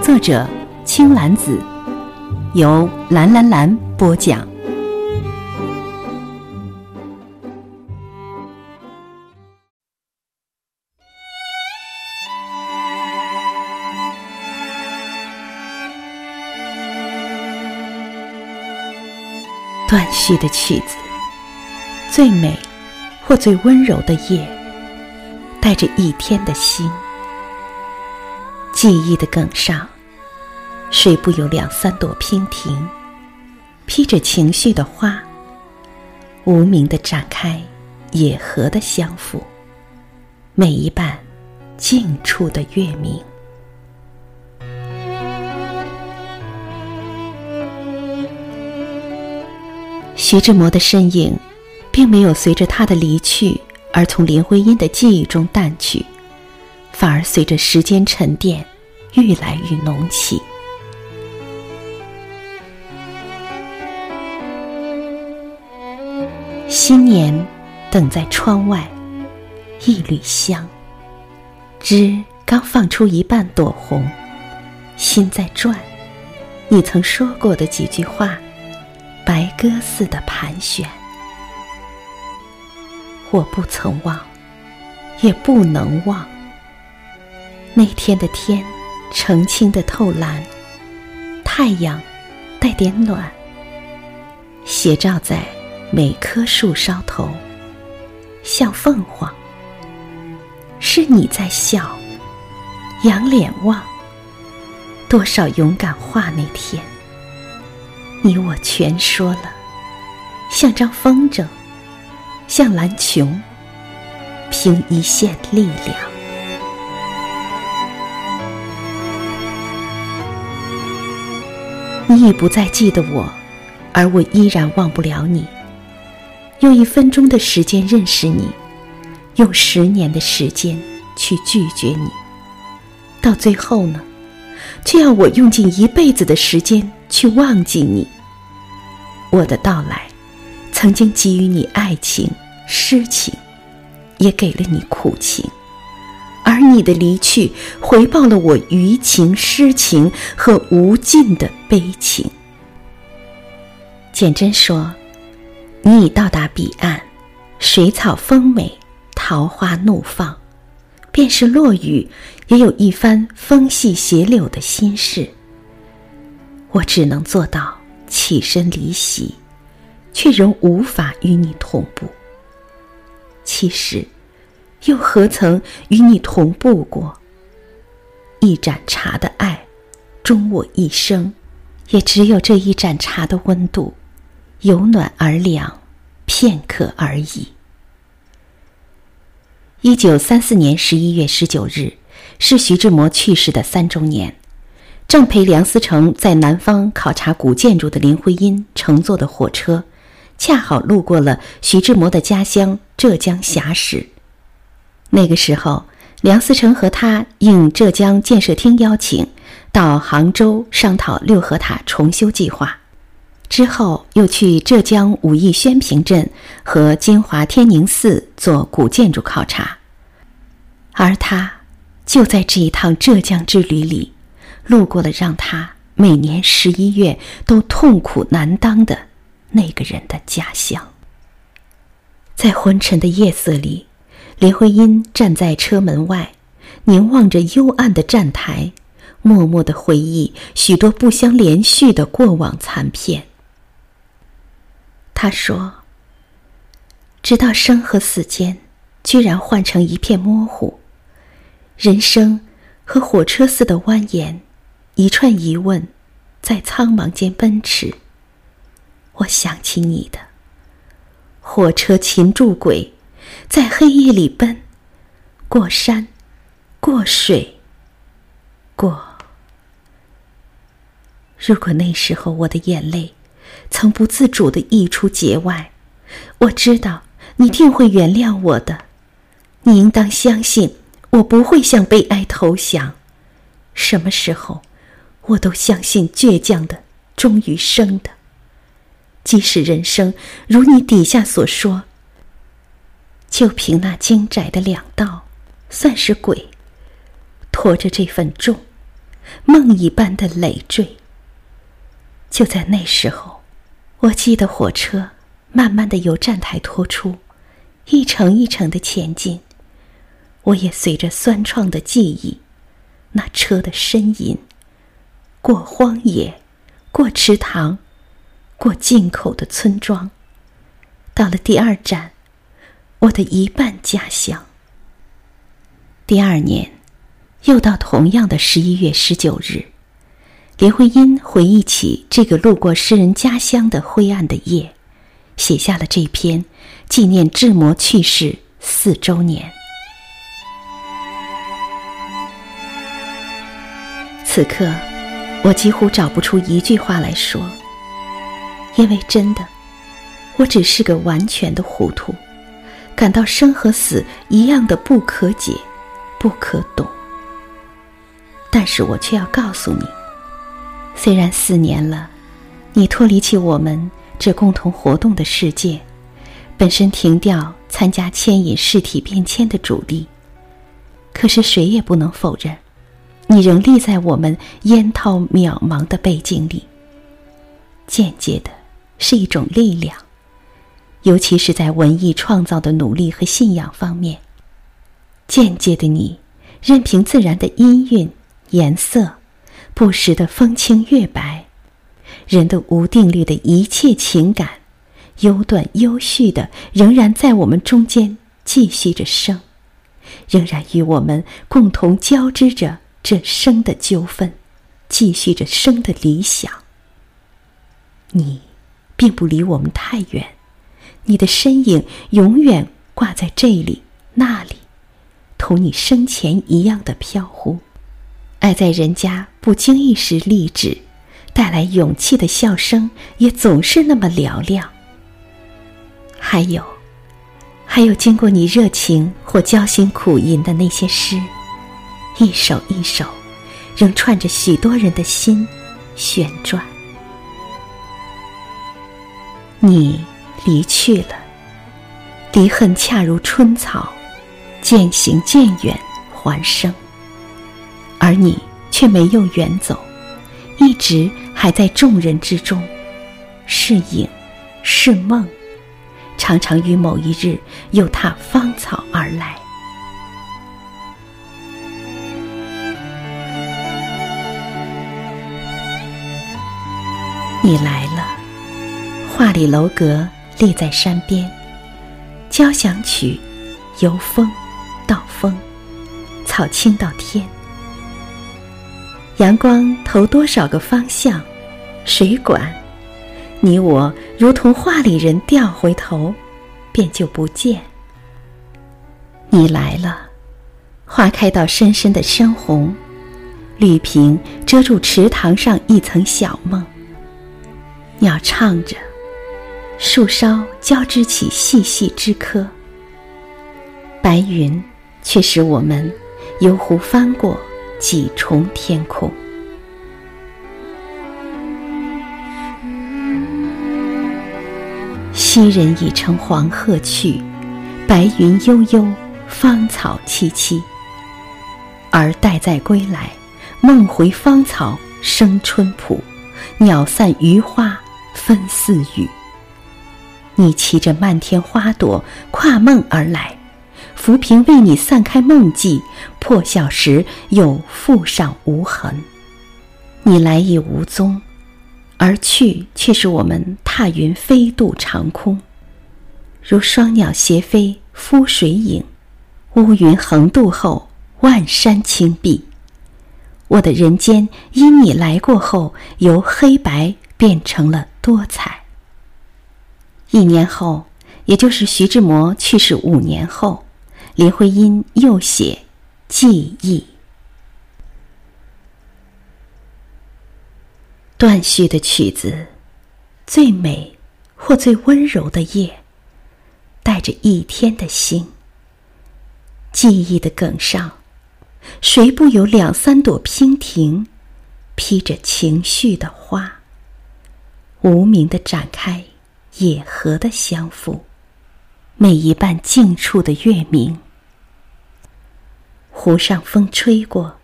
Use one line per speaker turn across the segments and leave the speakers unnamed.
作者：青兰子，由蓝蓝蓝播讲。断续的曲子，最美或最温柔的夜，带着一天的心，记忆的梗上。水不有两三朵娉婷，披着情绪的花，无名的展开，野荷的相附，每一瓣静处的月明。徐志摩的身影，并没有随着他的离去而从林徽因的记忆中淡去，反而随着时间沉淀，愈来愈浓起。新年等在窗外，一缕香。枝刚放出一半朵红，心在转。你曾说过的几句话，白鸽似的盘旋。我不曾忘，也不能忘。那天的天，澄清的透蓝，太阳带点暖，斜照在。每棵树梢头，像凤凰。是你在笑，仰脸望。多少勇敢话那天，你我全说了，像张风筝，像蓝琼，凭一线力量。已不再记得我，而我依然忘不了你。用一分钟的时间认识你，用十年的时间去拒绝你，到最后呢，却要我用尽一辈子的时间去忘记你。我的到来，曾经给予你爱情、诗情，也给了你苦情，而你的离去，回报了我余情、诗情和无尽的悲情。简真说。你已到达彼岸，水草丰美，桃花怒放，便是落雨，也有一番风细斜柳的心事。我只能做到起身离席，却仍无法与你同步。其实，又何曾与你同步过？一盏茶的爱，终我一生，也只有这一盏茶的温度。由暖而凉，片刻而已。一九三四年十一月十九日，是徐志摩去世的三周年。正陪梁思成在南方考察古建筑的林徽因乘坐的火车，恰好路过了徐志摩的家乡浙江霞市。那个时候，梁思成和他应浙江建设厅邀请，到杭州商讨六合塔重修计划。之后又去浙江武义宣平镇和金华天宁寺做古建筑考察，而他就在这一趟浙江之旅里，路过了让他每年十一月都痛苦难当的那个人的家乡。在昏沉的夜色里，林徽因站在车门外，凝望着幽暗的站台，默默的回忆许多不相连续的过往残片。他说：“直到生和死间，居然换成一片模糊。人生和火车似的蜿蜒，一串疑问在苍茫间奔驰。我想起你的火车擒住轨，在黑夜里奔，过山，过水，过如果那时候我的眼泪曾不自主的溢出节外，我知道你定会原谅我的。你应当相信，我不会向悲哀投降。什么时候，我都相信倔强的终于生的。即使人生如你底下所说，就凭那精窄的两道，算是鬼，拖着这份重，梦一般的累赘。就在那时候，我记得火车慢慢的由站台拖出，一程一程的前进。我也随着酸创的记忆，那车的呻吟，过荒野，过池塘，过进口的村庄，到了第二站，我的一半家乡。第二年，又到同样的十一月十九日，林徽因回忆起这个路过诗人家乡的灰暗的夜，写下了这篇纪念志摩去世四周年。此刻，我几乎找不出一句话来说，因为真的，我只是个完全的糊涂，感到生和死一样的不可解、不可懂。但是我却要告诉你，虽然四年了，你脱离起我们这共同活动的世界，本身停掉参加牵引事体变迁的主力，可是谁也不能否认。你仍立在我们烟涛渺茫的背景里，间接的是一种力量，尤其是在文艺创造的努力和信仰方面。间接的你，任凭自然的音韵、颜色，不时的风清月白，人的无定律的一切情感，优断优续的，仍然在我们中间继续着生，仍然与我们共同交织着。这生的纠纷，继续着生的理想。你，并不离我们太远，你的身影永远挂在这里那里，同你生前一样的飘忽。爱在人家不经意时立志，带来勇气的笑声，也总是那么嘹亮。还有，还有经过你热情或焦心苦吟的那些诗。一首一首，仍串着许多人的心旋转。你离去了，离恨恰如春草，渐行渐远还生。而你却没有远走，一直还在众人之中，是影，是梦，常常于某一日又踏芳草而来。你来了，画里楼阁立在山边，交响曲由风到风，草青到天。阳光投多少个方向，谁管？你我如同画里人掉回头，便就不见。你来了，花开到深深的深红，绿萍遮住池塘上一层小梦。鸟唱着，树梢交织起细细枝柯。白云却使我们游湖翻过几重天空。昔人已乘黄鹤去，白云悠悠，芳草萋萋。而待载归来，梦回芳草生春浦，鸟散鱼花。分四雨，你骑着漫天花朵跨梦而来，浮萍为你散开梦迹，破晓时又覆上无痕。你来已无踪，而去却是我们踏云飞渡长空，如双鸟斜飞敷水影，乌云横渡后万山青碧。我的人间因你来过后，由黑白变成了。多彩。一年后，也就是徐志摩去世五年后，林徽因又写《记忆》。断续的曲子，最美或最温柔的夜，带着一天的心。记忆的梗上，谁不有两三朵娉婷，披着情绪的花？无名的展开，野荷的相附，每一半静处的月明。湖上风吹过，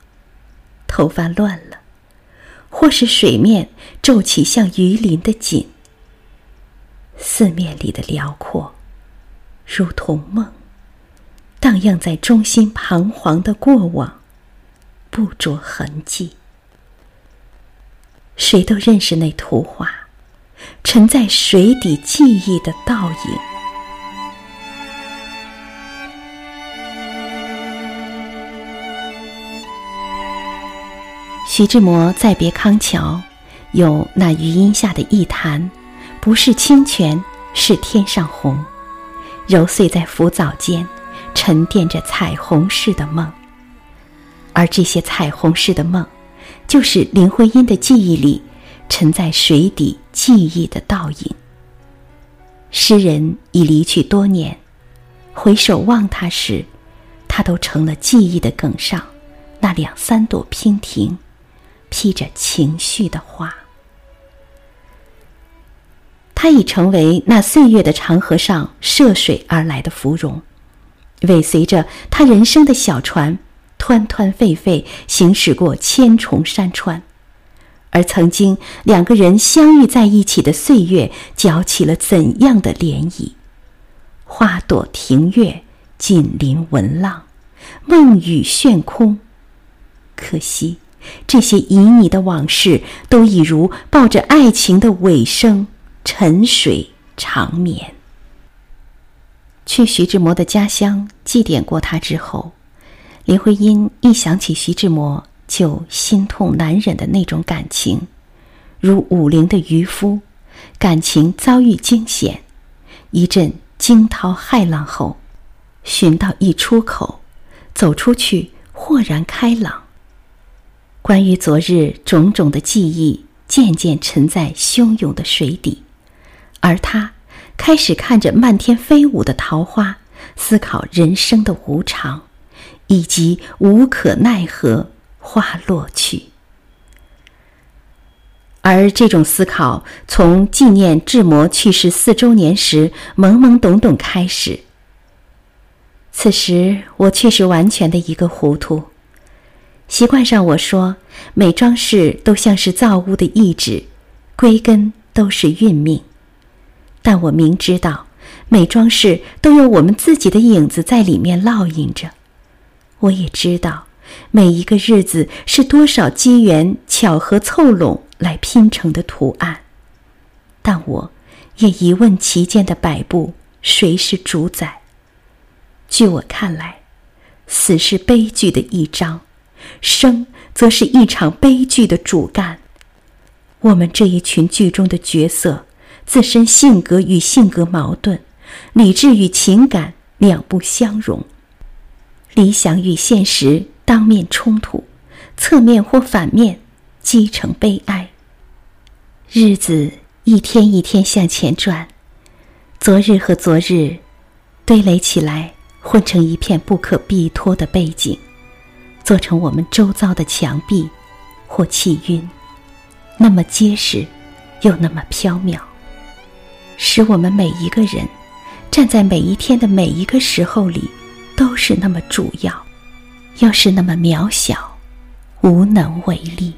头发乱了。或是水面皱起像鱼鳞的锦，四面里的辽阔，如同梦，荡漾在中心彷徨的过往，不着痕迹。谁都认识那图画，沉在水底记忆的倒影。徐志摩再别康桥，有那余荫下的一潭，不是清泉，是天上虹，揉碎在浮藻间，沉淀着彩虹似的梦。而这些彩虹似的梦，就是林徽因的记忆里沉在水底记忆的倒影。诗人已离去多年，回首望他时，他都成了记忆的梗上那两三朵娉婷。披着情绪的花，他已成为那岁月的长河上涉水而来的芙蓉，尾随着他人生的小船，湍湍沸沸行驶过千重山川，而曾经两个人相遇在一起的岁月，搅起了怎样的涟漪？花朵庭月，锦鳞纹浪，梦雨炫空，可惜。这些旖旎的往事，都已如抱着爱情的尾声，沉水长眠。去徐志摩的家乡祭奠过他之后，林徽因一想起徐志摩，就心痛难忍的那种感情，如武陵的渔夫，感情遭遇惊险，一阵惊涛骇浪后，寻到一出口，走出去，豁然开朗。关于昨日种种的记忆，渐渐沉在汹涌的水底，而他开始看着漫天飞舞的桃花，思考人生的无常，以及无可奈何花落去。而这种思考，从纪念志摩去世四周年时懵懵懂懂开始。此时我却是完全的一个糊涂。习惯上，我说美妆事都像是造物的意志，归根都是运命。但我明知道，美妆事都有我们自己的影子在里面烙印着。我也知道，每一个日子是多少机缘巧合凑拢来拼成的图案。但我也疑问其间的摆布，谁是主宰？据我看来，死是悲剧的一章。生则是一场悲剧的主干。我们这一群剧中的角色，自身性格与性格矛盾，理智与情感两不相容，理想与现实当面冲突，侧面或反面积成悲哀。日子一天一天向前转，昨日和昨日堆垒起来，混成一片不可避脱的背景。做成我们周遭的墙壁，或气晕，那么结实，又那么飘渺，使我们每一个人站在每一天的每一个时候里，都是那么主要，又是那么渺小，无能为力。